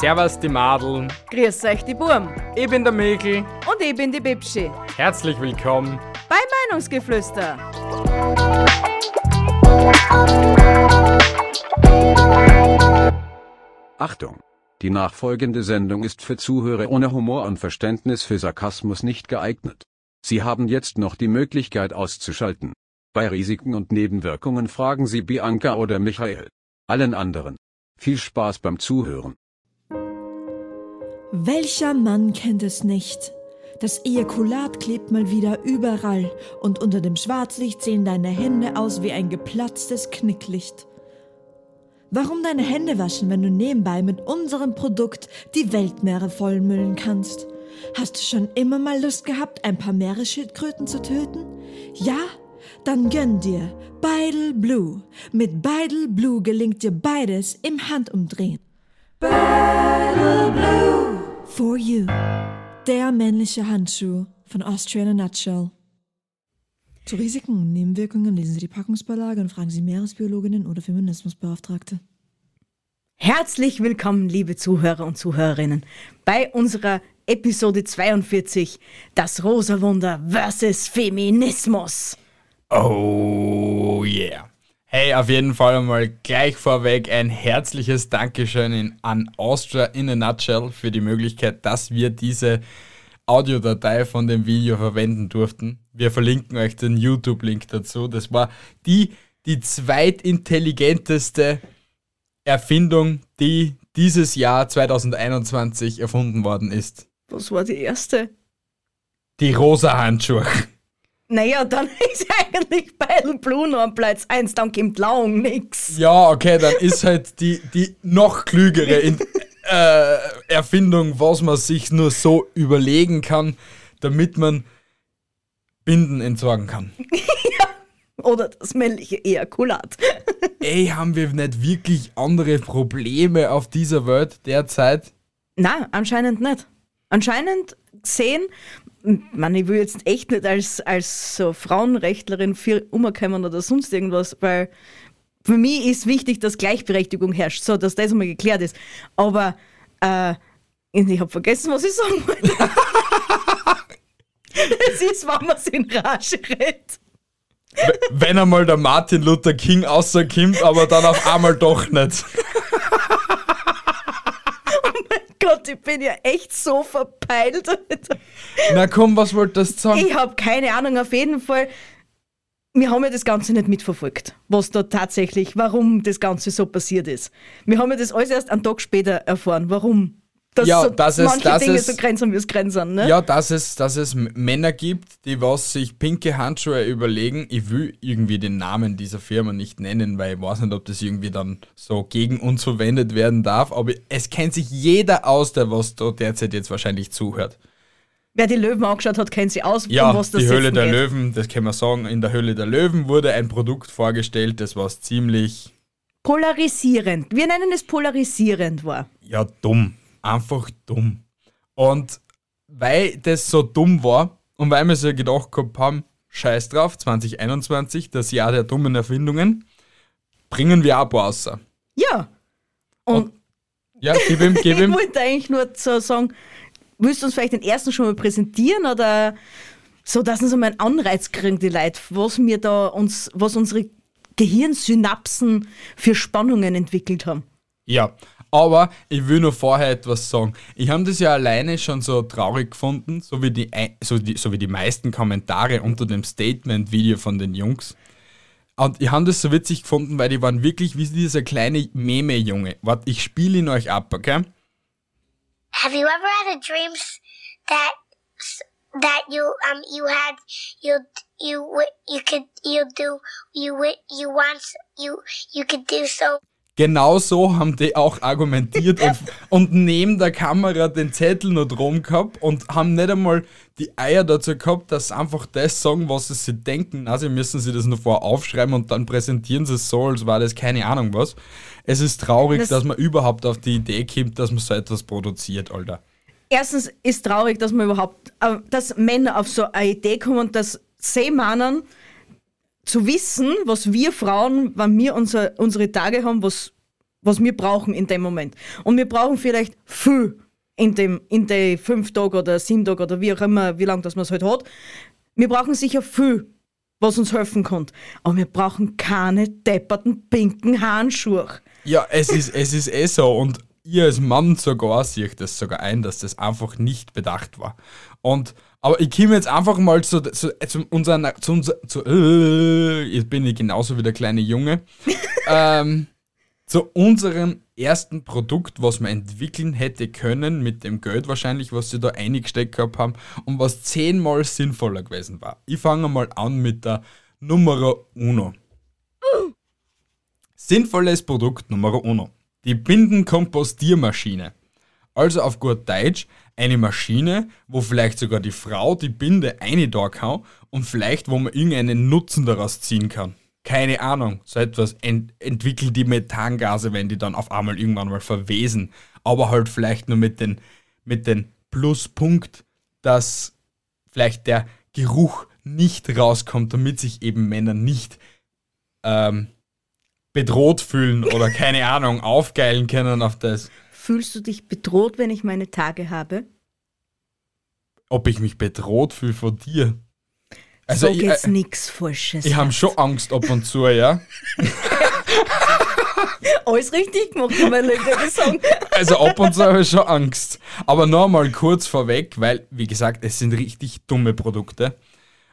Servus die Madeln, Grüß euch die Burm ich bin der Mikl. und ich bin die Bibschi Herzlich willkommen. bei Meinungsgeflüster. Achtung! Die nachfolgende Sendung ist für Zuhörer ohne Humor und Verständnis für Sarkasmus nicht geeignet. Sie haben jetzt noch die Möglichkeit auszuschalten. Bei Risiken und Nebenwirkungen fragen Sie Bianca oder Michael. Allen anderen. Viel Spaß beim Zuhören. Welcher Mann kennt es nicht? Das Ejakulat klebt mal wieder überall und unter dem Schwarzlicht sehen deine Hände aus wie ein geplatztes Knicklicht. Warum deine Hände waschen, wenn du nebenbei mit unserem Produkt die Weltmeere vollmüllen kannst? Hast du schon immer mal Lust gehabt, ein paar Meeresschildkröten zu töten? Ja? Dann gönn dir Beidel Blue. Mit Beidel Blue gelingt dir beides im Handumdrehen. For You. Der männliche Handschuh von Austria in a Nutshell. Zu Risiken und Nebenwirkungen lesen Sie die Packungsbeilage und fragen Sie Meeresbiologinnen oder Feminismusbeauftragte. Herzlich willkommen, liebe Zuhörer und Zuhörerinnen, bei unserer Episode 42, das Rosa Wunder versus Feminismus. Oh yeah. Hey, auf jeden Fall einmal gleich vorweg ein herzliches Dankeschön in, an Austria in a Nutshell für die Möglichkeit, dass wir diese Audiodatei von dem Video verwenden durften. Wir verlinken euch den YouTube-Link dazu. Das war die, die zweitintelligenteste Erfindung, die dieses Jahr 2021 erfunden worden ist. Was war die erste? Die rosa Handschuhe. Naja, dann ist eigentlich Beidel Blue noch am Platz 1, dann kommt Laung nix. Ja, okay, dann ist halt die, die noch klügere in, äh, Erfindung, was man sich nur so überlegen kann, damit man Binden entsorgen kann. Oder das männliche Ejakulat. Ey, haben wir nicht wirklich andere Probleme auf dieser Welt derzeit? Na, anscheinend nicht. Anscheinend sehen, man, ich will jetzt echt nicht als, als so Frauenrechtlerin viel umkommen oder sonst irgendwas, weil für mich ist wichtig, dass Gleichberechtigung herrscht, so dass das einmal geklärt ist. Aber äh, ich habe vergessen, was ich sagen wollte. Es ist, wenn man sich in Rage redet. Wenn einmal der Martin Luther King außerkommt, aber dann auf einmal doch nicht. Gott, ich bin ja echt so verpeilt. Na komm, was wolltest du sagen? Ich habe keine Ahnung, auf jeden Fall. Wir haben ja das Ganze nicht mitverfolgt, was da tatsächlich, warum das Ganze so passiert ist. Wir haben ja das alles erst einen Tag später erfahren, warum. Dass Ja, so dass es- manche dass Dinge es- so grenzen, wie es grenzen, ne? Ja, dass es, dass es Männer gibt, die was sich pinke Handschuhe überlegen. Ich will irgendwie den Namen dieser Firma nicht nennen, weil ich weiß nicht, ob das irgendwie dann so gegen uns verwendet werden darf. Aber es kennt sich jeder aus, der was da derzeit jetzt wahrscheinlich zuhört. Wer die Löwen angeschaut hat, kennt sie aus, Ja, um was das die Höhle der geht. Löwen, das kann man sagen. In der Höhle der Löwen wurde ein Produkt vorgestellt, das was ziemlich, Polarisierend. Wir nennen es polarisierend war. ja, dumm. Einfach dumm. Und weil das so dumm war und weil wir so gedacht gehabt haben, scheiß drauf, 2021, das Jahr der dummen Erfindungen, bringen wir ab außer. Ja. Und Ja, gib ihm, gib ich ihm. wollte eigentlich nur so sagen, willst du uns vielleicht den ersten schon mal präsentieren oder so, dass uns einmal einen Anreiz kriegen, die Leute, was wir da uns, was unsere Gehirnsynapsen für Spannungen entwickelt haben. Ja, aber ich will nur vorher etwas sagen. Ich habe das ja alleine schon so traurig gefunden, so wie die, so die, so wie die meisten Kommentare unter dem Statement-Video von den Jungs. Und ich habe das so witzig gefunden, weil die waren wirklich wie dieser kleine Meme-Junge. Warte, ich spiele ihn euch ab, okay? Have you ever had a dream that that you um you had you you you could you do you you once you you could do so Genau so haben die auch argumentiert und, und neben der Kamera den Zettel noch drum gehabt und haben nicht einmal die Eier dazu gehabt, dass sie einfach das sagen, was sie sich denken. Also müssen sie das nur vorher aufschreiben und dann präsentieren sie es so, als war das keine Ahnung was. Es ist traurig, Das- dass man überhaupt auf die Idee kommt, dass man so etwas produziert, Alter. Erstens ist traurig, dass man überhaupt, äh, dass Männer auf so eine Idee kommen, dass sie meinen, zu wissen, was wir Frauen, wenn wir unser, unsere Tage haben, was, was wir brauchen in dem Moment. Und wir brauchen vielleicht viel in dem, in den fünf Tagen oder sieben Tagen oder wie auch immer, wie lange das man es halt hat. Wir brauchen sicher viel, was uns helfen kann. Aber wir brauchen keine depperten pinken Handschuhe. Ja, es ist, es ist eh so und ihr als Mann sogar seht das sogar ein, dass das einfach nicht bedacht war. Und aber ich komme jetzt einfach mal zu, zu, zu unseren, zu unser, zu, äh, jetzt bin ich genauso wie der kleine Junge, ähm, zu unserem ersten Produkt, was wir entwickeln hätte können, mit dem Geld wahrscheinlich, was sie da eingesteckt gehabt haben und was zehnmal sinnvoller gewesen war. Ich fange mal an mit der Numero Uno. Sinnvolles Produkt Nummer uno. Die Bindenkompostiermaschine. Also auf gut Deutsch eine Maschine, wo vielleicht sogar die Frau die Binde eine da kann und vielleicht wo man irgendeinen Nutzen daraus ziehen kann. Keine Ahnung, so etwas ent entwickeln die Methangase, wenn die dann auf einmal irgendwann mal verwesen. Aber halt vielleicht nur mit den, mit den Pluspunkt, dass vielleicht der Geruch nicht rauskommt, damit sich eben Männer nicht ähm, bedroht fühlen oder keine Ahnung, aufgeilen können auf das. Fühlst du dich bedroht, wenn ich meine Tage habe? Ob ich mich bedroht fühle von dir. Also so ich, geht's äh, nix Falsches. ich habe schon Angst ab und zu, ja. alles richtig gemacht, man Leute sagen. Also ab und zu habe ich schon Angst. Aber noch mal kurz vorweg, weil, wie gesagt, es sind richtig dumme Produkte.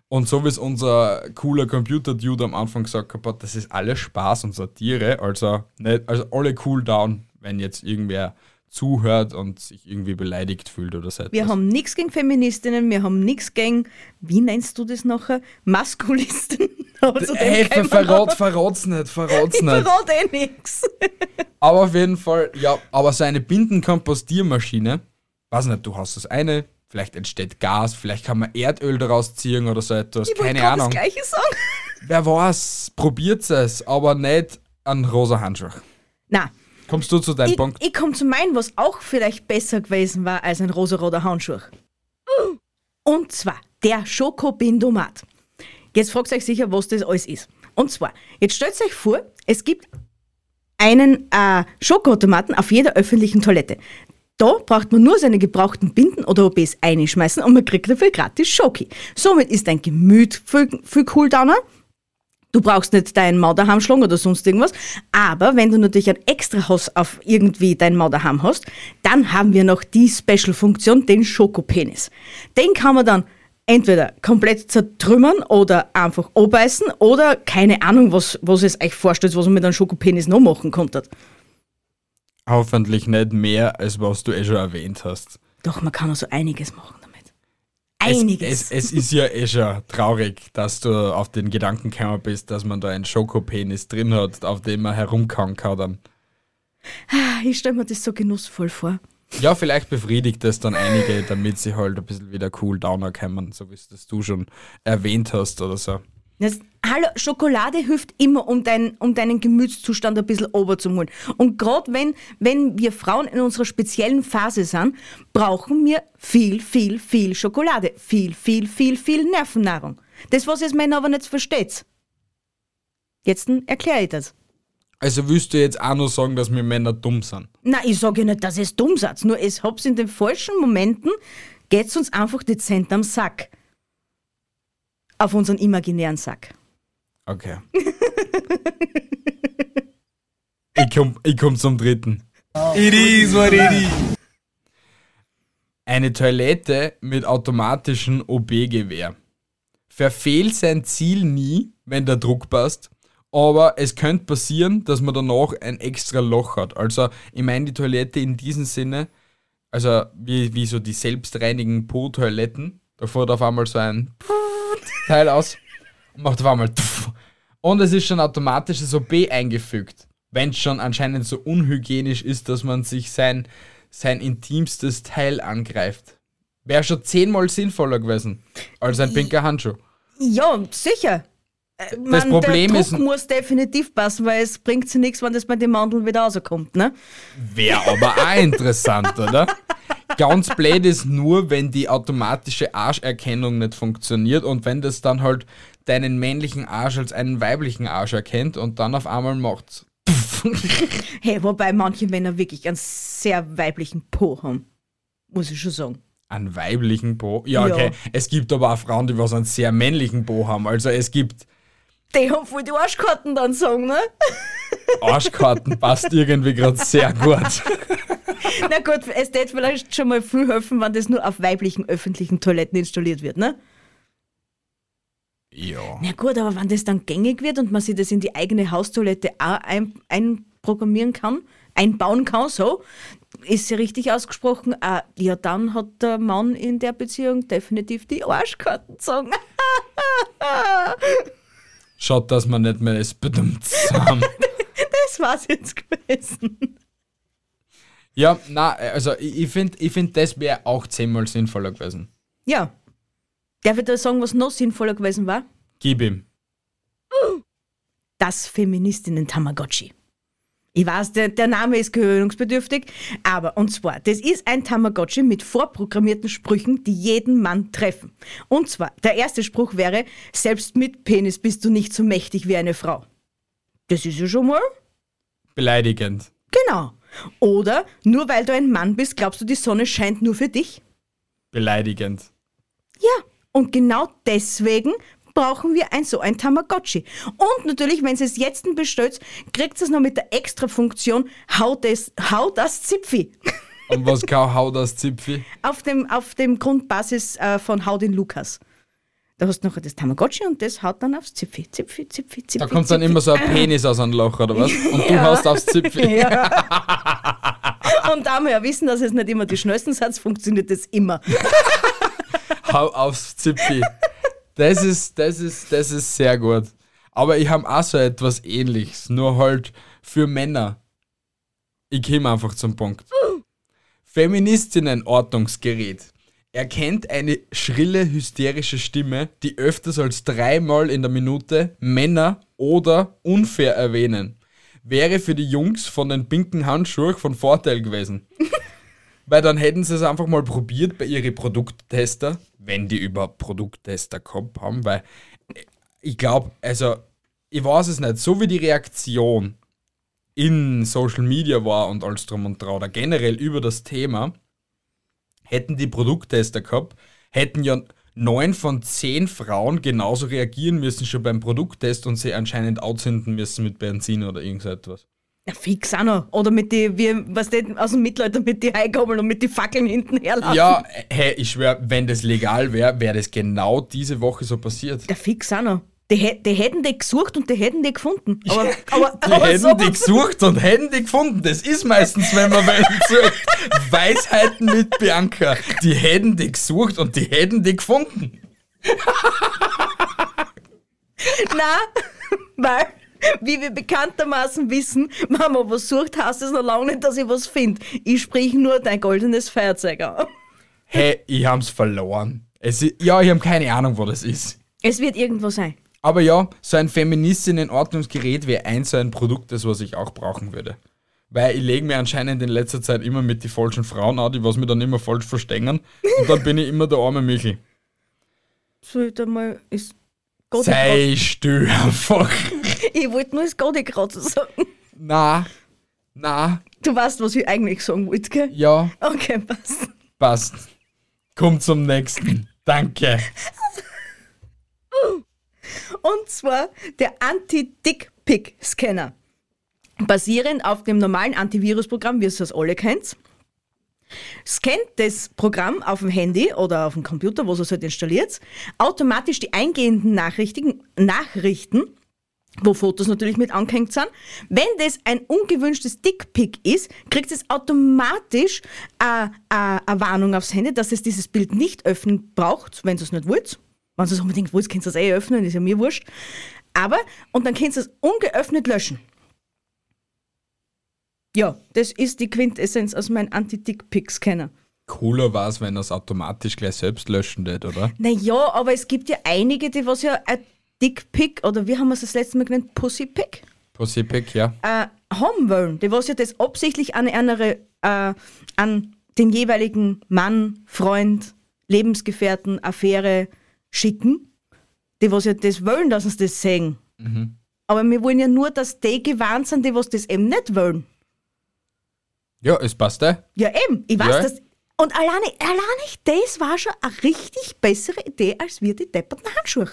Und so wie es unser cooler Computer-Dude am Anfang gesagt hat, das ist alles Spaß und Satire. Also, nicht, also alle cool down, wenn jetzt irgendwer zuhört und sich irgendwie beleidigt fühlt oder so. Wir haben nichts gegen Feministinnen, wir haben nichts gegen, wie nennst du das nachher? Maskulisten. Also Hey, ver verrat, verrat's nicht, verrat's Ich nicht. verrate eh nichts. Aber auf jeden Fall, ja, aber so eine Bindenkompostiermaschine, weiß nicht, du hast das eine, vielleicht entsteht Gas, vielleicht kann man Erdöl daraus ziehen oder so etwas, Ich keine gerade das Ahnung. Gleiche sagen. Wer weiß, probiert es, aber nicht an rosa Handschuh. Na, Kommst du zu deinem ich, Punkt? ich komme zu meinem, was auch vielleicht besser gewesen war als ein rosaroter Handschuh. Und zwar der Schokobindomat. Jetzt fragt ihr euch sicher, was das alles ist. Und zwar, jetzt stellt euch vor, es gibt einen äh, Schokoautomaten auf jeder öffentlichen Toilette. Da braucht man nur seine gebrauchten Binden oder OBs einschmeißen und man kriegt dafür gratis Schoki. Somit ist dein Gemüt viel, viel Cooldowner. Du brauchst nicht deinen Mau daheim schlagen oder sonst irgendwas. Aber wenn du natürlich ein extra Haus auf irgendwie dein Mau daheim hast, dann haben wir noch die Special-Funktion, den Schokopenis. Den kann man dann entweder komplett zertrümmern oder einfach abbeißen oder keine Ahnung, was, was es euch vorstellt, was man mit einem Schokopenis noch machen konnte. Hoffentlich nicht mehr, als was du eh schon erwähnt hast. Doch, man kann also einiges machen damit. Es, Einiges. es, es ist ja eh schon traurig, dass du auf den Gedanken gekommen bist, dass man da einen Schokopenis drin hat, auf dem man herumkauen kann dann. ich stelle mir das so genussvoll vor. Ja, vielleicht befriedigt das dann einige, damit sie halt ein bisschen wieder cool downer kommen, so wie es das du schon erwähnt hast oder so. Das, hallo, Schokolade hilft immer, um, dein, um deinen Gemütszustand ein bisschen ober zu holen. Und gerade wenn, wenn wir Frauen in unserer speziellen Phase sind, brauchen wir viel, viel, viel Schokolade. Viel, viel, viel, viel Nervennahrung. Das, was ihr Männer aber nicht versteht. Jetzt erkläre ich das. Also willst du jetzt auch nur sagen, dass wir Männer dumm sind? Na, ich sage ja nicht, dass es dumm seid, nur es hab's in den falschen Momenten, geht's uns einfach dezent am Sack. Auf unseren imaginären Sack. Okay. ich komm, ich komm zum dritten. It is what it is. Eine Toilette mit automatischem OB-Gewehr. Verfehlt sein Ziel nie, wenn der Druck passt, aber es könnte passieren, dass man danach ein extra Loch hat. Also, ich meine die Toilette in diesem Sinne, also wie, wie so die selbstreinigen Po-Toiletten, da fährt auf einmal so ein Teil aus und macht auf einmal und es ist schon automatisch das OB eingefügt. wenn es schon anscheinend so unhygienisch ist, dass man sich sein, sein intimstes Teil angreift. Wäre schon zehnmal sinnvoller gewesen als ein pinker Handschuh. Ja, sicher. Äh, man, Problem der ist- Druck muss definitiv passen, weil es bringt sie nichts, wenn das bei den Mandeln wieder rauskommt, ne? Wäre aber auch interessant, oder? Ganz blöd ist nur, wenn die automatische Arscherkennung nicht funktioniert und wenn das dann halt deinen männlichen Arsch als einen weiblichen Arsch erkennt und dann auf einmal macht's. Hey, wobei manche Männer wirklich einen sehr weiblichen Po haben. Muss ich schon sagen. Einen weiblichen Po. Ja, Ja. okay. Es gibt aber auch Frauen, die was einen sehr männlichen Po haben. Also es gibt Die haben voll die Arschkarten dann sagen, ne? Arschkarten, passt irgendwie gerade sehr gut. Na gut, es wird vielleicht schon mal viel helfen, wenn das nur auf weiblichen öffentlichen Toiletten installiert wird, ne? Ja. Na gut, aber wenn das dann gängig wird und man sich das in die eigene Haustoilette auch ein, einprogrammieren kann, einbauen kann, so, ist ja richtig ausgesprochen, äh, ja, dann hat der Mann in der Beziehung definitiv die Arschkarten sagen. Schaut, dass man nicht mehr das bedummt haben. das war's jetzt gewesen. Ja, na, also ich, ich finde, ich find, das wäre auch zehnmal sinnvoller gewesen. Ja. Darf ich da sagen, was noch sinnvoller gewesen war? Gib ihm. Das Feministinnen-Tamagotchi. Ich weiß, der, der Name ist gewöhnungsbedürftig, aber und zwar, das ist ein Tamagotchi mit vorprogrammierten Sprüchen, die jeden Mann treffen. Und zwar, der erste Spruch wäre, selbst mit Penis bist du nicht so mächtig wie eine Frau. Das ist ja schon mal Beleidigend. genau. Oder, nur weil du ein Mann bist, glaubst du, die Sonne scheint nur für dich? Beleidigend. Ja, und genau deswegen brauchen wir ein so ein Tamagotchi. Und natürlich, wenn ihr es jetzt bestellt, kriegt es noch mit der Extra-Funktion Hau das, hau das Zipfi. Und was kann hau das Zipfi? auf, dem, auf dem Grundbasis äh, von Hau den Lukas. Da hast du noch das Tamagotchi und das haut dann aufs Zipfi. Zipfi, Zipfi, Zipfi. Da kommt dann Zipfi. immer so ein Penis aus einem Loch, oder was? Und du haust aufs Zipfi. Und da wir ja wissen, dass es nicht immer die schnellsten Satz funktioniert, das immer. Hau aufs Zipfi. Das ist, das ist, das ist sehr gut. Aber ich habe auch so etwas ähnliches, nur halt für Männer. Ich komme einfach zum Punkt. Feministinnen-Ortungsgerät erkennt eine schrille, hysterische Stimme, die öfters als dreimal in der Minute Männer oder unfair erwähnen. Wäre für die Jungs von den pinken Handschuhen von Vorteil gewesen. Weil dann hätten sie es einfach mal probiert bei ihren Produkttester, wenn die überhaupt Produkttester gehabt haben, weil ich glaube, also ich weiß es nicht, so wie die Reaktion in Social Media war und alles drum und dran oder generell über das Thema, hätten die Produkttester gehabt, hätten ja neun von zehn Frauen genauso reagieren müssen schon beim Produkttest und sie anscheinend outzünden müssen mit Benzin oder irgend so etwas. Ja, fix auch noch. Oder mit die, wie, was denn, aus dem Mittelalter mit die Heigabeln und mit die Fackeln hinten herlaufen. Ja, hey, ich schwör, wenn das legal wäre, wäre das genau diese Woche so passiert. Der fix auch noch. Die, die hätten die gesucht und die hätten die gefunden. Aber, aber, Die aber hätten so die gesucht und hätten die gefunden. Das ist meistens, wenn man welchen sucht. Weisheiten mit Bianca. Die hätten die gesucht und die hätten die gefunden. Nein, weil, wie wir bekanntermaßen wissen, wenn man was sucht, heißt es noch lange nicht, dass ich was finde. Ich sprich nur dein goldenes Feuerzeug an. Hey, ich hab's verloren. Es ist, ja, ich habe keine Ahnung, wo das ist. Es wird irgendwo sein. Aber ja, so ein Feministinnen-Ordnungsgerät wäre ein so ein Produkt, das was ich auch brauchen würde. Weil ich lege mir anscheinend in letzter Zeit immer mit die falschen Frauen an, die was mir dann immer falsch verstehen. Und dann bin ich immer der arme Michel. Soll ich da mal ist Gott Sei still einfach. Ich wollte nur das Gott gerade sagen. Na, na, Du weißt, was ich eigentlich sagen wollte, gell? ja, Okay, passt. passt. Komm zum nächsten. Danke. Und zwar der Anti-Dick-Pick-Scanner. Basierend auf dem normalen Antivirusprogramm, wie ihr es alle kennt, scannt das Programm auf dem Handy oder auf dem Computer, wo es halt installiert, automatisch die eingehenden Nachrichten, Nachrichten wo Fotos natürlich mit angehängt sind. Wenn das ein ungewünschtes Dickpick ist, kriegt es automatisch äh, äh, eine Warnung aufs Handy, dass es dieses Bild nicht öffnen braucht, wenn es nicht wollt. Wenn es unbedingt wollt, könnt ihr es eh öffnen, ist ja mir wurscht. Aber, und dann könnt ihr es ungeöffnet löschen. Ja, das ist die Quintessenz aus meinem Anti-Dick-Pics-Scanner. Cooler war es, wenn er es automatisch gleich selbst löschen wird, oder? Naja, aber es gibt ja einige, die was ja ein Dick-Pic oder wie haben wir es das letzte Mal genannt? Pussy-Pic Pussy-Pick, ja. äh, haben wollen. Die was ja das absichtlich an, eine, äh, an den jeweiligen Mann, Freund, Lebensgefährten, Affäre schicken. Die was ja das wollen, dass uns das sehen. Aber wir wollen ja nur, dass die gewarnt sind, die was das eben nicht wollen. Ja, es passt eh. Ja, eben. Ich weiß Ja. das. Und alleine, alleine das war schon eine richtig bessere Idee, als wir die depperten Handschuhe.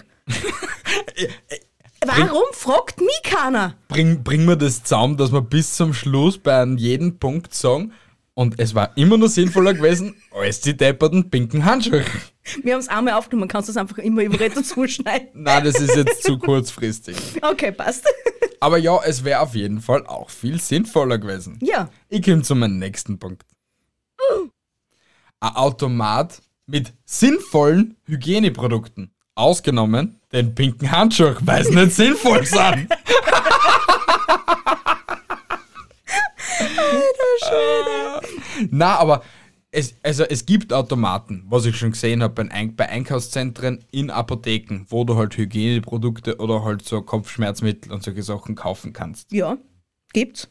Warum fragt mich keiner? Bring, bring mir das zusammen, dass wir bis zum Schluss bei einem jeden Punkt sagen, und es war immer nur sinnvoller gewesen, als die depperten pinken Handschuhe. Wir haben es einmal aufgenommen, kannst du es einfach immer über Retro zuschneiden. Nein, das ist jetzt zu kurzfristig. Okay, passt. Aber ja, es wäre auf jeden Fall auch viel sinnvoller gewesen. Ja, Ich komme zu meinem nächsten Punkt. Ein Automat mit sinnvollen Hygieneprodukten. Ausgenommen den pinken Handschuh, weil sie nicht sinnvoll sind. Na, aber es, also es gibt Automaten, was ich schon gesehen habe bei Einkaufszentren in Apotheken, wo du halt Hygieneprodukte oder halt so Kopfschmerzmittel und solche Sachen kaufen kannst. ja, gibt's.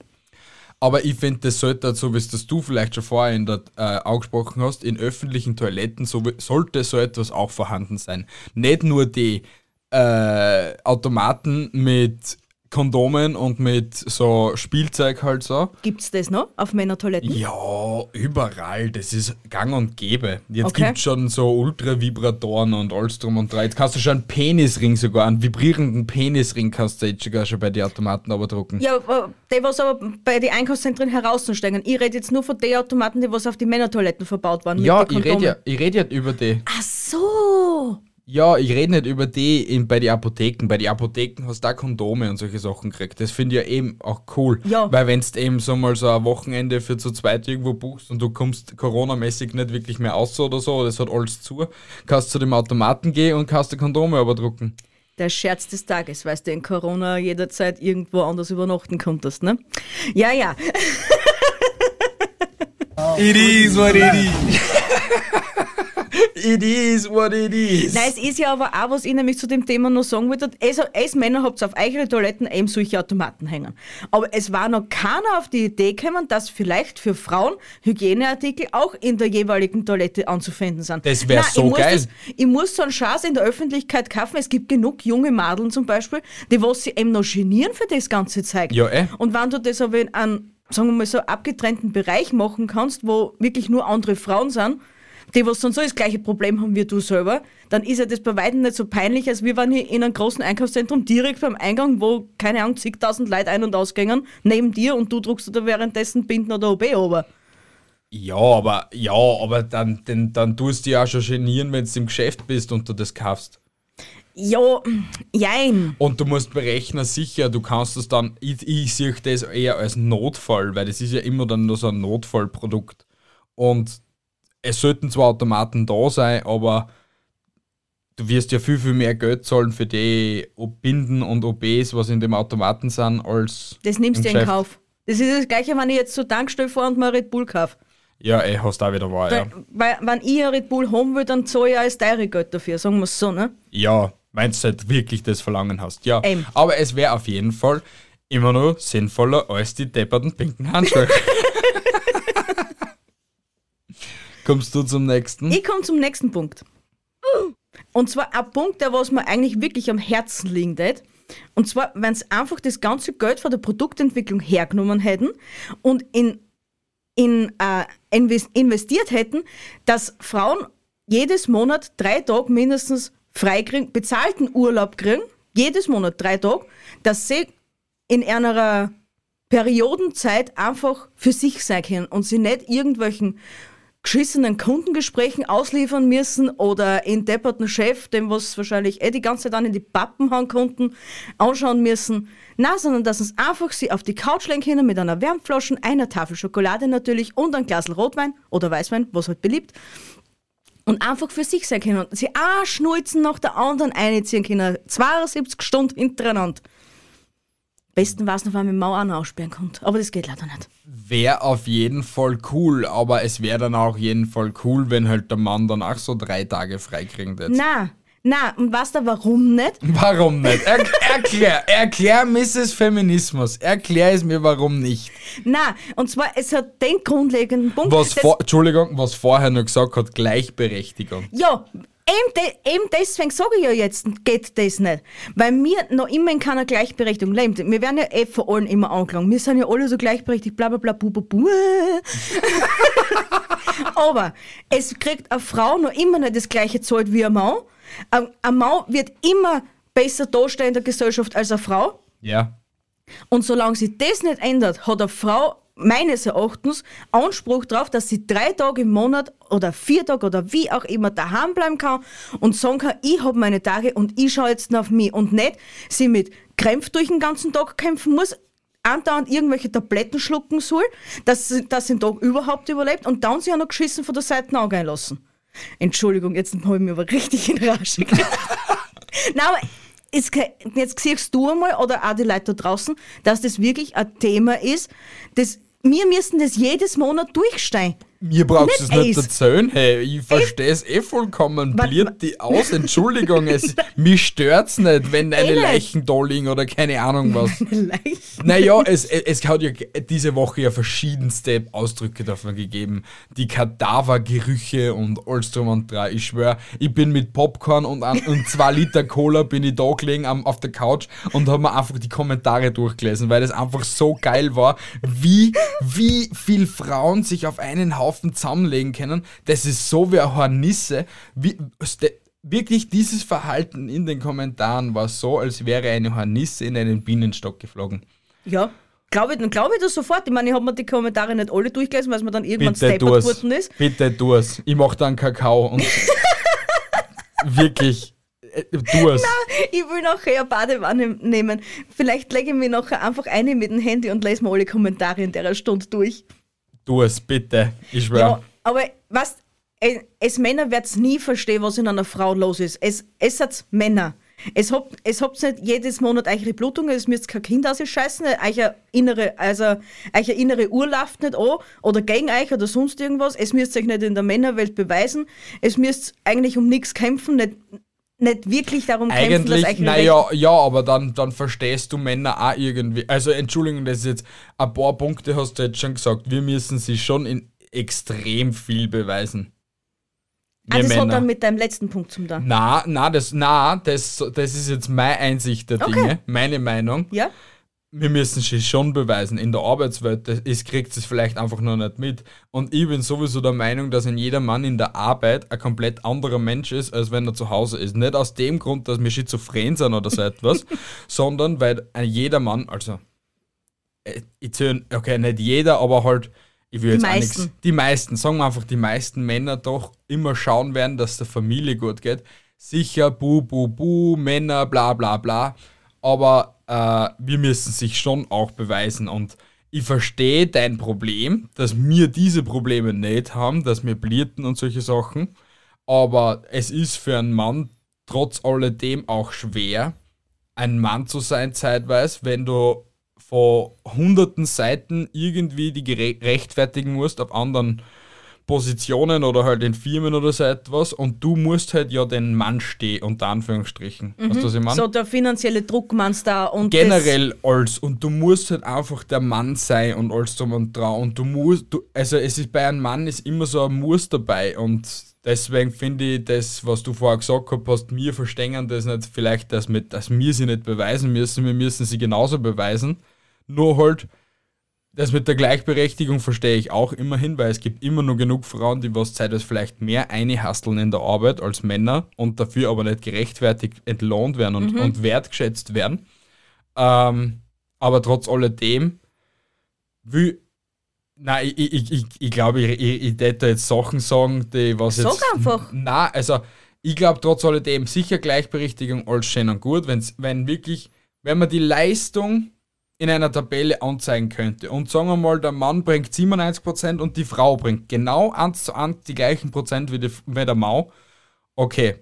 Aber ich finde, das sollte, so wie es das du vielleicht schon vorher in der, äh, angesprochen hast, in öffentlichen Toiletten so, sollte so etwas auch vorhanden sein. Nicht nur die äh, Automaten mit Kondomen und mit so Spielzeug halt so. Gibt's das noch auf Männertoiletten? Ja, überall. Das ist gang und gäbe. Jetzt Okay. gibt's schon so Ultravibratoren und alles drum und dran. Jetzt kannst du schon einen Penisring sogar, einen vibrierenden Penisring kannst du jetzt sogar schon bei den Automaten drucken. Ja, die, was aber bei den Einkaufszentren heraussteigen. Ich rede jetzt nur von den Automaten, die was auf die Männertoiletten verbaut waren. Ja, ich rede ja, ich red ja über die. Ach so. Ja, ich rede nicht über die in, bei den Apotheken. Bei den Apotheken hast du auch Kondome und solche Sachen gekriegt. Das finde ich ja eben auch cool. Ja. Weil wenn du eben so mal so ein Wochenende für zu zweit irgendwo buchst und du kommst Corona-mäßig nicht wirklich mehr aus oder so, das hat alles zu, kannst zu dem Automaten gehen und kannst die Kondome überdrucken. Der Scherz des Tages, weißt du, in Corona jederzeit irgendwo anders übernachten konntest, ne? Ja, ja. It is what it is. It is what it is. Nein, es ist ja aber auch, was ich nämlich zu dem Thema noch sagen wollte, als, als Männer habt ihr auf eure Toiletten eben solche Automaten hängen. Aber es war noch keiner auf die Idee gekommen, dass vielleicht für Frauen Hygieneartikel auch in der jeweiligen Toilette anzufinden sind. Das wär Nein, so ich geil. Das, ich muss so einen Schatz in der Öffentlichkeit kaufen. Es gibt genug junge Madeln zum Beispiel, die was sich eben noch genieren für das ganze Zeug. Ja, eh. Und wenn du das aber in einem, sagen wir mal so, abgetrennten Bereich machen kannst, wo wirklich nur andere Frauen sind, die was dann so das gleiche Problem haben wie du selber, dann ist ja das bei weitem nicht so peinlich, als wir waren hier in einem großen Einkaufszentrum direkt beim Eingang, wo, keine Ahnung, zigtausend Leute ein- und ausgängen, neben dir und du druckst da währenddessen Binden oder OB ober. Ja, aber ja, aber dann, dann, dann tust du dich auch schon genieren, wenn du im Geschäft bist und du das kaufst. Ja, jein. Und du musst berechnen, sicher, du kannst das dann, ich, ich sehe das eher als Notfall, weil das ist ja immer dann nur so ein Notfallprodukt. Und es sollten zwar Automaten da sein, aber du wirst ja viel, viel mehr Geld zahlen für die Binden und OBs, was in dem Automaten sind, als. Das nimmst im du in. Kauf. Das ist das gleiche, wenn ich jetzt zur Tankstelle fahre und mir Red Bull kaufe. Ja, ey, hast du auch wieder wahr, ja. Weil, weil, wenn ich ein Red Bull haben will, dann zahle ich auch das teure Geld dafür, sagen wir es so, ne? Ja, meinst du halt wirklich das Verlangen hast. Ja, Eben. aber es wäre auf jeden Fall immer noch sinnvoller als die depperten pinken Handschuhe. Kommst du zum nächsten? Ich komme zum nächsten Punkt. Und zwar ein Punkt, der was mir eigentlich wirklich am Herzen liegt. Und zwar, wenn sie einfach das ganze Geld von der Produktentwicklung hergenommen hätten und in, in äh, invest- investiert hätten, dass Frauen jedes Monat drei Tage mindestens frei kriegen, bezahlten Urlaub kriegen, jedes Monat drei Tage, dass sie in einer Periodenzeit einfach für sich sein können und sie nicht irgendwelchen geschissenen Kundengesprächen ausliefern müssen oder in depperten Chef, dem was wahrscheinlich eh die ganze Zeit an in die Pappen hauen konnten, anschauen müssen. Na, sondern dass uns einfach sie auf die Couch legen können mit einer Wärmflasche, einer Tafel Schokolade natürlich und ein Glas Rotwein oder Weißwein, was halt beliebt. Und einfach für sich sein können. Und sie ein Schnulzen nach der anderen einziehen können. 72 Stunden hintereinander. Besten weiß noch, wann man Mau auch noch aussperren konnte. Aber das geht leider nicht. Wäre auf jeden Fall cool, aber es wäre dann auch jeden Fall cool, wenn halt der Mann dann auch so drei Tage freikriegen wird. Na, na, und weißt du warum nicht? Warum nicht? Er, erklär, erklär Mrs. Feminismus. Erklär es mir, warum nicht. Na, und zwar, es hat den grundlegenden Punkt. Was vor, Entschuldigung, was vorher noch gesagt hat, Gleichberechtigung. Ja, eben, de, eben deswegen sage ich ja jetzt, geht das nicht. Weil wir noch immer in keiner Gleichberechtigung leben. Wir werden ja eh von allen immer angelangt. Wir sind ja alle so gleichberechtigt, bla bla bla, bu, bu, bu. Aber es kriegt eine Frau noch immer nicht das gleiche Zahlt wie ein Mann. Ein, ein Mann wird immer besser dastehen in der Gesellschaft als eine Frau. Ja. Und solange sich das nicht ändert, hat eine Frau meines Erachtens Anspruch darauf, dass sie drei Tage im Monat oder vier Tage oder wie auch immer daheim bleiben kann und sagen kann, ich habe meine Tage und ich schaue jetzt auf mich und nicht sie mit Krämpf durch den ganzen Tag kämpfen muss, andauernd irgendwelche Tabletten schlucken soll, dass sie, dass sie den Tag überhaupt überlebt und dann sie auch noch geschissen von der Seite angehen lassen. Entschuldigung, jetzt habe ich mich aber richtig in Rage gekriegt. Nein, aber es, jetzt siehst du einmal, oder auch die Leute da draußen, dass das wirklich ein Thema ist, das, wir müssen das jedes Monat durchstehen. Mir brauchst du es Nicht erzählen, hey, ich verstehe es eh vollkommen. Bliert die aus, Entschuldigung, es, mich stört's nicht, wenn eine. Leichen da liegen oder keine Ahnung was. Leicht. Naja, es, es hat ja diese Woche ja verschiedenste Ausdrücke davon gegeben. Die Kadavergerüche und alles drum und dran. Ich schwör, ich bin mit Popcorn und, an, und zwei Liter Cola bin ich da gelegen am, auf der Couch und habe mir einfach die Kommentare durchgelesen, weil das einfach so geil war, wie, wie viel Frauen sich auf einen Haufen zusammenlegen können. Das ist so wie eine Hornisse. Wie, wirklich dieses Verhalten in den Kommentaren war so, als wäre eine Hornisse in einen Bienenstock geflogen. Ja, glaube ich, glaub ich das sofort. Ich meine, ich habe mir die Kommentare nicht alle durchgelesen, weil es mir dann irgendwann Bitte steppert tu's. worden ist. Bitte tu's. Ich mach dann Kakao und wirklich äh, tu's. Ich will nachher eine Badewanne nehmen. Vielleicht lege ich mich nachher einfach ein mit dem Handy und lese mir alle Kommentare in der Stunde durch. Tu's, bitte. Ich schwör. Ja, aber was, es Männer wird's nie verstehen, was in einer Frau los ist. Es, es hat's Männer. Es habt, es habt nicht jedes Monat eure Blutungen, es müsst kein Kind ausscheißen, euer innere, also euer innere Uhr läuft nicht an oder gegen euch oder sonst irgendwas. Es müsst euch nicht in der Männerwelt beweisen. Es müsst eigentlich um nichts kämpfen, nicht, nicht wirklich darum kämpfen, dass Eigentlich, naja, ja, aber dann, dann verstehst du Männer auch irgendwie. Also, Entschuldigung, das ist jetzt ein paar Punkte hast du jetzt schon gesagt. Wir müssen sie schon in extrem viel beweisen. Ah, Wir das hat Männer. dann mit deinem letzten Punkt zum da. Na, na, das, na, das, das ist jetzt meine Einsicht der Okay. Dinge, meine Meinung. Ja? Wir müssen sie schon beweisen. In der Arbeitswelt ist, kriegt es vielleicht einfach noch nicht mit. Und ich bin sowieso der Meinung, dass ein jeder Mann in der Arbeit ein komplett anderer Mensch ist, als wenn er zu Hause ist. Nicht aus dem Grund, dass wir schizophren sind oder so etwas, sondern weil ein jeder Mann, also äh, ich zähle, okay, nicht jeder, aber halt, ich will Die jetzt meisten. nichts. Die meisten, sagen wir einfach, die meisten Männer doch immer schauen werden, dass der Familie gut geht. Sicher, bu, bu, bu, Männer, bla, bla, bla. Aber äh, wir müssen sich schon auch beweisen. Und ich verstehe dein Problem, dass wir diese Probleme nicht haben, dass wir blierten und solche Sachen. Aber es ist für einen Mann trotz alledem auch schwer, ein Mann zu sein zeitweise, wenn du von hunderten Seiten irgendwie die rechtfertigen musst auf anderen Positionen oder halt in Firmen oder so etwas und du musst halt ja den Mann stehen, unter Anführungsstrichen. Weißt du, was ich meine? So der finanzielle Druck meinst da und Generell als und du musst halt einfach der Mann sein und alles drum und dran. Und du musst, du, also es ist bei einem Mann ist immer so ein Muss dabei. Und deswegen finde ich das, was du vorher gesagt hast, hast, wir verstehen das nicht. Vielleicht, dass, mit, dass wir sie nicht beweisen müssen, wir müssen sie genauso beweisen, nur halt das mit der Gleichberechtigung verstehe ich auch immerhin, weil es gibt immer nur genug Frauen, die was zeitweise vielleicht mehr einhasteln in der Arbeit als Männer und dafür aber nicht gerechtfertigt entlohnt werden und, und wertgeschätzt werden. Ähm, aber trotz alledem will. Nein, ich, ich, ich, ich glaube, ich, ich, ich hätte jetzt Sachen sagen, die was Sag jetzt. einfach. Nein, also ich glaube trotz alledem sicher Gleichberechtigung alles schön und gut, wenn's, wenn wirklich, wenn man die Leistung in einer Tabelle anzeigen könnte und sagen wir mal, der Mann bringt 97% und die Frau bringt genau eins zu eins die gleichen Prozent wie, die, wie der Mau, okay,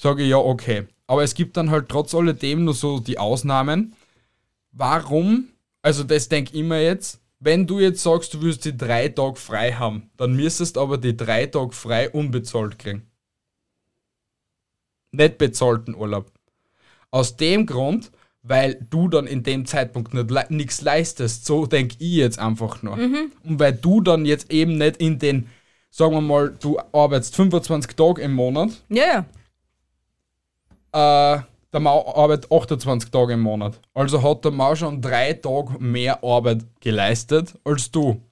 sage ich ja, okay. Aber es gibt dann halt trotz alledem nur so die Ausnahmen, warum, also das denke ich mir jetzt, wenn du jetzt sagst, du willst die drei Tage frei haben, dann müsstest aber die drei Tage frei unbezahlt kriegen. Nicht bezahlten Urlaub. Aus dem Grund, weil du dann in dem Zeitpunkt nichts leistest. So denke ich jetzt einfach nur. Und weil du dann jetzt eben nicht in den, sagen wir mal, du arbeitest 25 Tage im Monat, Ja, ja. äh, der Mau arbeitet 28 Tage im Monat. Also hat der Mau schon drei Tage mehr Arbeit geleistet als du.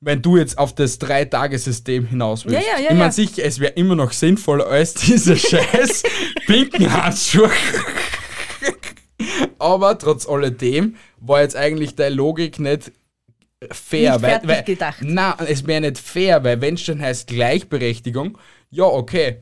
Wenn du jetzt auf das Drei-Tage-System hinaus willst. Ja, ja, ja, ich meine sicher, es wäre immer noch sinnvoller als diese scheiß pinken Handschuhe. Aber trotz alledem war jetzt eigentlich deine Logik nicht fair. Nicht weil, weil, gedacht. Na, es wäre nicht fair, weil wenn es schon heißt Gleichberechtigung, ja, okay,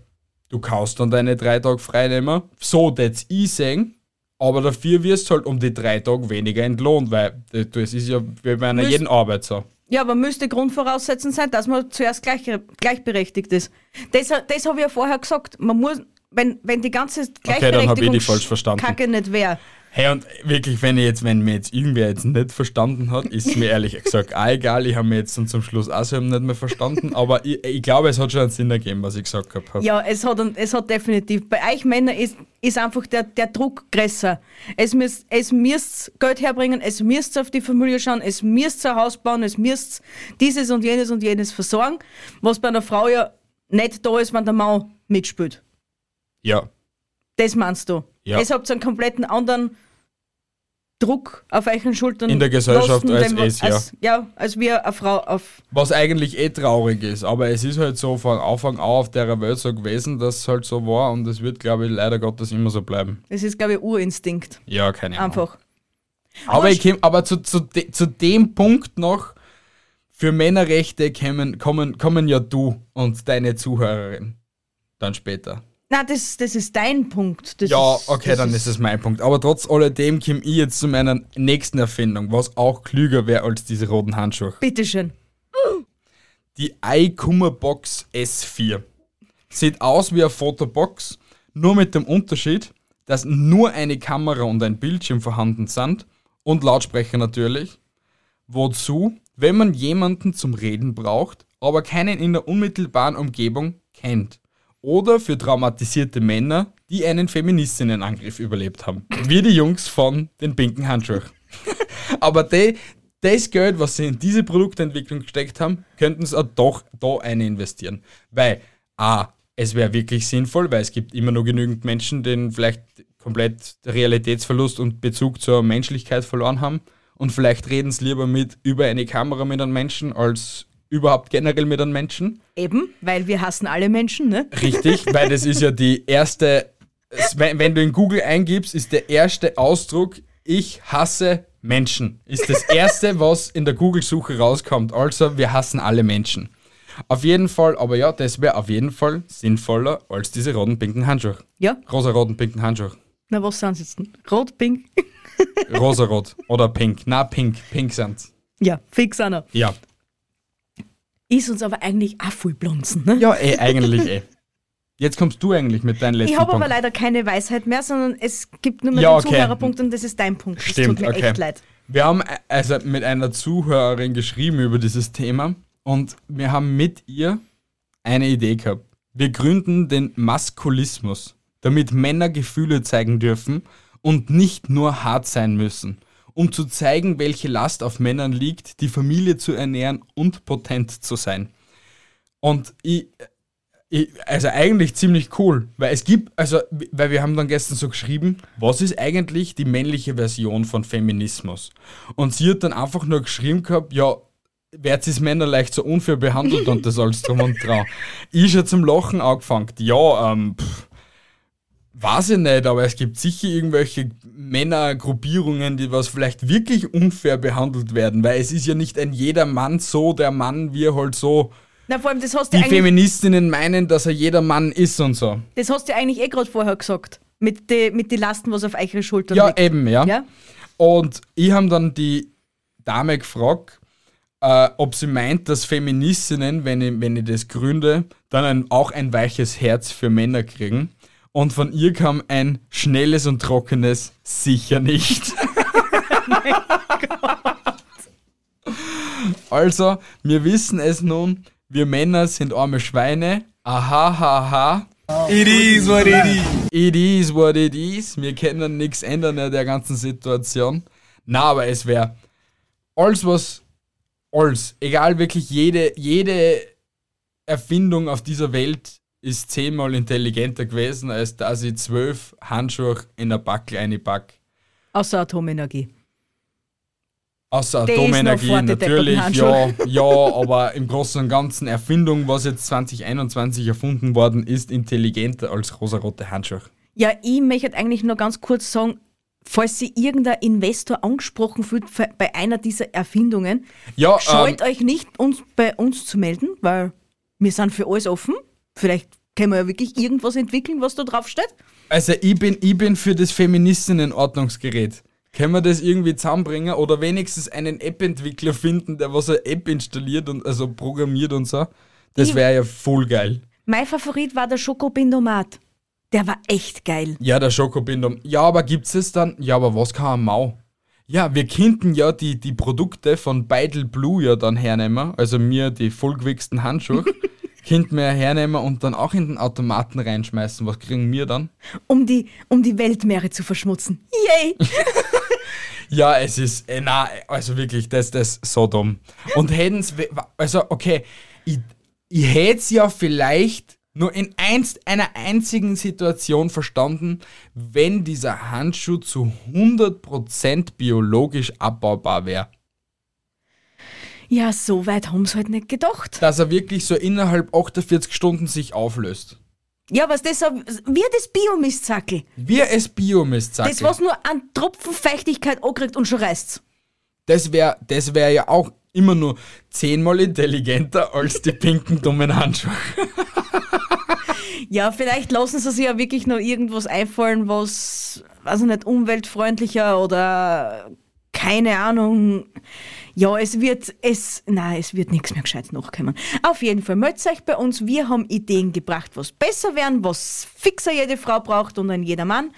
du kannst dann deine drei Tage frei nehmen, so das ich sehen, aber dafür wirst du halt um die drei Tage weniger entlohnt, weil das ist ja wie bei einer Müsst- jeden Arbeit so. Ja, aber müsste Grundvoraussetzung sein, dass man zuerst gleich, gleichberechtigt ist. Das, das habe ich ja vorher gesagt. Man muss, wenn, wenn die ganze dann hab ich Gleichberechtigung die falsch verstanden. Kacke nicht wäre. Hey, und wirklich, wenn ich jetzt, wenn mir jetzt irgendwer jetzt nicht verstanden hat, ist mir ehrlich gesagt auch egal. Ich habe mir jetzt dann zum Schluss auch selber nicht mehr verstanden, aber ich, ich glaube, es hat schon einen Sinn ergeben, was ich gesagt habe. Ja, es hat, es hat definitiv. Bei euch Männern ist, ist einfach der, der Druck größer. Es müsst, es müsst Geld herbringen, es müsst auf die Familie schauen, es müsst ein Haus bauen, es müsst dieses und jenes und jenes versorgen, was bei einer Frau ja nicht da ist, wenn der Mann mitspielt. Ja. Das meinst du? Ja. Es habt einen kompletten anderen Druck auf euren Schultern. In der Gesellschaft als den- es, ja. als, ja. als wir eine Frau auf. Was eigentlich eh traurig ist, aber es ist halt so von Anfang an auf der Welt so gewesen, dass es halt so war und es wird, glaube ich, leider Gottes immer so bleiben. Es ist, glaube ich, Urinstinkt. Ja, keine Ahnung. Einfach. Aber, ich komm, aber zu, zu, de, zu dem Punkt noch, für Männerrechte kommen, kommen, kommen ja du und deine Zuhörerin dann später. Na, das, das ist dein Punkt. Das ja, ist, okay, dann ist es mein Punkt. Aber trotz alledem komme ich jetzt zu meiner nächsten Erfindung, was auch klüger wäre als diese roten Handschuhe. Bitteschön. Die iKummerbox S4. Sieht aus wie eine Fotobox, nur mit dem Unterschied, dass nur eine Kamera und ein Bildschirm vorhanden sind und Lautsprecher natürlich. Wozu, wenn man jemanden zum Reden braucht, aber keinen in der unmittelbaren Umgebung kennt. Oder für traumatisierte Männer, die einen Feministinnenangriff überlebt haben. Wie die Jungs von den pinken Handschuhen. aber die, das Geld, was sie in diese Produktentwicklung gesteckt haben, könnten sie auch doch da eine investieren. Weil, A, es wäre wirklich sinnvoll, weil es gibt immer noch genügend Menschen, denen vielleicht komplett Realitätsverlust und Bezug zur Menschlichkeit verloren haben. Und vielleicht reden sie lieber mit über eine Kamera mit einem Menschen als überhaupt generell mit einem Menschen. Eben, weil wir hassen alle Menschen, ne? Richtig, weil das ist ja die erste, wenn, du in Google eingibst, ist der erste Ausdruck, ich hasse Menschen. Ist das erste, was in der Google-Suche rauskommt. Also, wir hassen alle Menschen. Auf jeden Fall, aber ja, das wäre auf jeden Fall sinnvoller als diese roten, pinken Handschuhe. Ja. Rosa-roten, pinken Handschuhe. Na, was sind sie jetzt? denn? Rot, pink? Rosarot oder pink. Na, pink. Pink sind's. ja, fix einer. Ja. Ist uns aber eigentlich auch voll blunzen, ne? Ja, eh, eigentlich eh. Jetzt kommst du eigentlich mit deinem letzten Ich habe Punkt. aber leider keine Weisheit mehr, sondern es gibt nur mehr Ja, den okay. Zuhörerpunkt und das ist dein Punkt. Das Stimmt, tut mir okay. echt leid. Wir haben äh, also mit einer Zuhörerin geschrieben über dieses Thema und wir haben mit ihr eine Idee gehabt. Wir gründen den Maskulismus, damit Männer Gefühle zeigen dürfen und nicht nur hart sein müssen, um zu zeigen, welche Last auf Männern liegt, die Familie zu ernähren und potent zu sein. Und ich, ich, also eigentlich ziemlich cool, weil es gibt, also, weil wir haben dann gestern so geschrieben, was ist eigentlich die männliche Version von Feminismus? Und sie hat dann einfach nur geschrieben gehabt, ja, wird es Männer leicht so unfair behandelt und das alles drum und dran. Ich schon zum Lachen angefangen, ja, ähm, pff, weiß ich nicht, aber es gibt sicher irgendwelche Männergruppierungen, die was vielleicht wirklich unfair behandelt werden, weil es ist ja nicht ein jeder Mann so der Mann, wie er halt so Na, vor allem, das hast du die Feministinnen meinen, dass er jeder Mann ist und so. das hast du eigentlich eh gerade vorher gesagt. Mit den mit die Lasten, was auf eure Schultern Ja, liegt. eben, ja. Ja? Und ich habe dann die Dame gefragt, äh, ob sie meint, dass Feministinnen, wenn ich, wenn ich das gründe, dann ein, auch ein weiches Herz für Männer kriegen. Und von ihr kam ein schnelles und trockenes sicher nicht. Also, wir wissen es nun, wir Männer sind arme Schweine. Aha, ha, ha. It is what it is. It is what it is. Wir können nichts ändern in der ganzen Situation. Na, aber es wäre alles, was, alles, egal wirklich jede, jede Erfindung auf dieser Welt ist zehnmal intelligenter gewesen, als dass ich zwölf Handschuhe in der Backel einpack. Außer Atomenergie. Außer Atomenergie natürlich, ja, ja, aber im Großen und Ganzen Erfindung, was jetzt 2021 erfunden worden ist, intelligenter als rosarote Handschuhe. Ja, ich möchte eigentlich nur ganz kurz sagen, falls sich irgendein Investor angesprochen fühlt bei einer dieser Erfindungen, Ja, ähm, scheut euch nicht, uns bei uns zu melden, weil wir sind für alles offen. Vielleicht können wir ja wirklich irgendwas entwickeln, was da drauf steht. Also ich bin, ich bin für das Feministinnen-Ordnungsgerät. Können wir das irgendwie zusammenbringen oder wenigstens einen App-Entwickler finden, der was eine App installiert und also programmiert und so? Das wäre ja voll geil. Mein Favorit war der Schokobindomat. Der war echt geil. Ja, der Schokobindum. Ja, aber gibt's es dann? Ja, aber was kann ein Mau? Ja, wir könnten ja die, die Produkte von Beidel Blue ja dann hernehmen, also mir die vollgewichsten Handschuhe, wir ja hernehmen und dann auch in den Automaten reinschmeißen. Was kriegen wir dann? Um die, um die Weltmeere zu verschmutzen. Yay! Ja, es ist, äh, na, also wirklich, das, das ist so dumm. Und hätten's, we- also okay, ich, ich hätte es ja vielleicht nur in eins, einer einzigen Situation verstanden, wenn dieser Handschuh zu 100% biologisch abbaubar wäre. Ja, so weit haben sie halt nicht gedacht. Dass er wirklich so innerhalb 48 Stunden sich auflöst. Ja, was das wie das Biomistsackel. Wie es Biomistsackel. Das, was nur an Tropfen Feuchtigkeit ankriegt und schon reißt's. Das wäre das wär ja auch immer nur zehnmal intelligenter als die pinken dummen Handschuhe. Ja, vielleicht lassen sie sich ja wirklich noch irgendwas einfallen, was, weiß ich nicht, umweltfreundlicher oder keine Ahnung. Ja, es wird, es, nein, es wird nichts mehr gescheit nachkommen. Auf jeden Fall, meldet euch bei uns. Wir haben Ideen gebracht, was besser werden, was fixer jede Frau braucht und ein jeder Mann.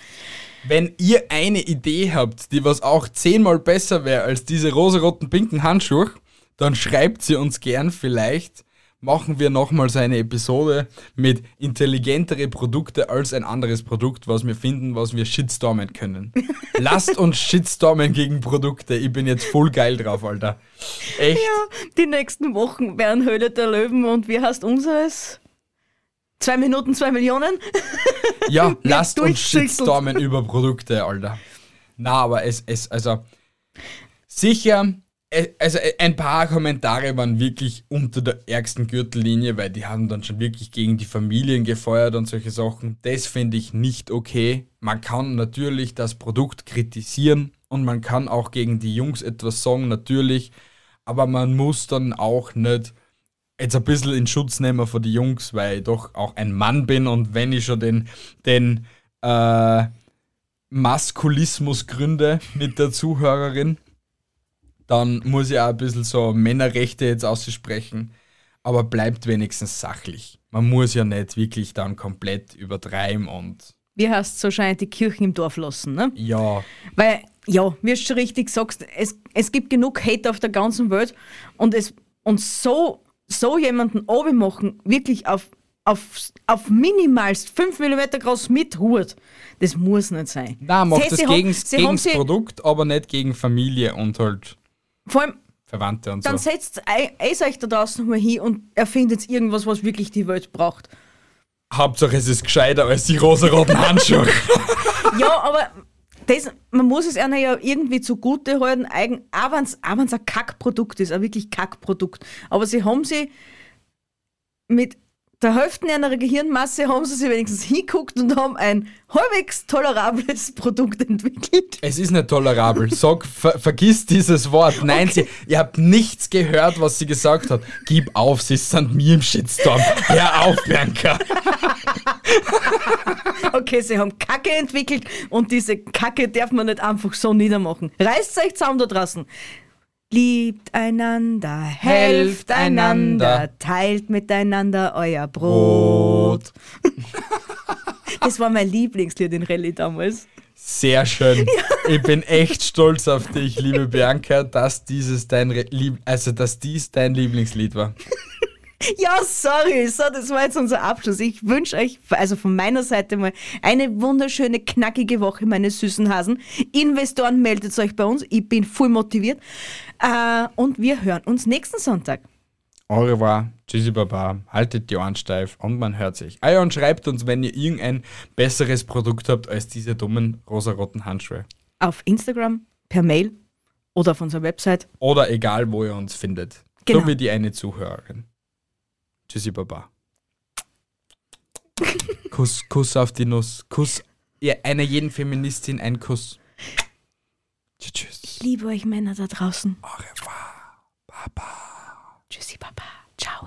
Wenn ihr eine Idee habt, die was auch zehnmal besser wäre als diese rosaroten pinken Handschuhe, dann schreibt sie uns gern. Vielleicht machen wir nochmal so eine Episode mit intelligentere Produkte als ein anderes Produkt, was wir finden, was wir shitstormen können. Lasst uns shitstormen gegen Produkte. Ich bin jetzt voll geil drauf, Alter. Echt? Die nächsten Wochen werden Höhle der Löwen und wie heißt unseres? Zwei Minuten, zwei Millionen? Ja, lasst uns shitstormen über Produkte, Alter. Na, aber es, es, also, sicher, also ein paar Kommentare waren wirklich unter der ärgsten Gürtellinie, weil die haben dann schon wirklich gegen die Familien gefeuert und solche Sachen. Das finde ich nicht okay. Man kann natürlich das Produkt kritisieren und man kann auch gegen die Jungs etwas sagen, natürlich, aber man muss dann auch nicht jetzt ein bisschen in Schutz nehmen von die Jungs, weil ich doch auch ein Mann bin und wenn ich schon den, den äh, Maskulismus gründe mit der Zuhörerin, dann muss ich auch ein bisschen so Männerrechte jetzt aussprechen, aber bleibt wenigstens sachlich. Man muss ja nicht wirklich dann komplett übertreiben und Wie heißt so scheint die Kirchen im Dorf lassen, ne? ja, Weil, ja, wie du schon richtig sagst, es, es gibt genug Hate auf der ganzen Welt und es und so, so jemanden machen, wirklich auf, auf, auf minimalst 5 mm groß mit Hut, das muss nicht sein. na macht das haben- gegen, das Produkt, aber nicht gegen Familie und halt Vor allem, Verwandte und dann so. setzt ei- eis euch da draußen mal hin und erfindet irgendwas, was wirklich die Welt braucht. Hauptsache es ist gescheiter als die rosaroten Handschuhe. Ja, aber das, man muss es einer ja irgendwie zugute halten, eigen, auch wenn es ein Kackprodukt ist, ein wirklich Kackprodukt. Aber sie haben sie mit der Hälfte ihrer Gehirnmasse haben sie sich wenigstens hinguckt und haben ein halbwegs tolerables Produkt entwickelt. Es ist nicht tolerabel. Sag, ver vergiss dieses Wort. Nein, sie, ihr habt nichts gehört, was sie gesagt hat. Gib auf, sie sind mir im Shitstorm. Hör auf, Bianca. Okay, sie haben Kacke entwickelt und diese Kacke darf man nicht einfach so niedermachen. Reißt euch zusammen da draußen. Liebt einander, helft einander. teilt miteinander euer Brot. Das war mein Lieblingslied in Rallye damals. Sehr schön. Ich bin echt stolz auf dich, liebe Bianca, dass dieses dein Re- Lieb also dass dies dein Lieblingslied war. Ja, sorry, so, das war jetzt unser Abschluss. Ich wünsche euch, also von meiner Seite mal, eine wunderschöne, knackige Woche, meine süßen Hasen. Investoren, meldet euch bei uns. Ich bin voll motiviert. Äh, und wir hören uns nächsten Sonntag. Au revoir, tschüssi baba, haltet die Ohren steif und man hört sich. Ah ja, und schreibt uns, wenn ihr irgendein besseres Produkt habt als diese dummen rosaroten Handschuhe. Auf Instagram, per Mail oder auf unserer Website. Oder egal, wo ihr uns findet. Genau. So wie die eine Zuhörerin. Tschüssi baba. Kuss, Kuss auf die Nuss. Kuss, ja, einer jeden Feministin ein Kuss. Tschüss, tschüss. Ich liebe euch Männer da draußen. Au revoir, baba. Tschüssi, Papa. Ciao.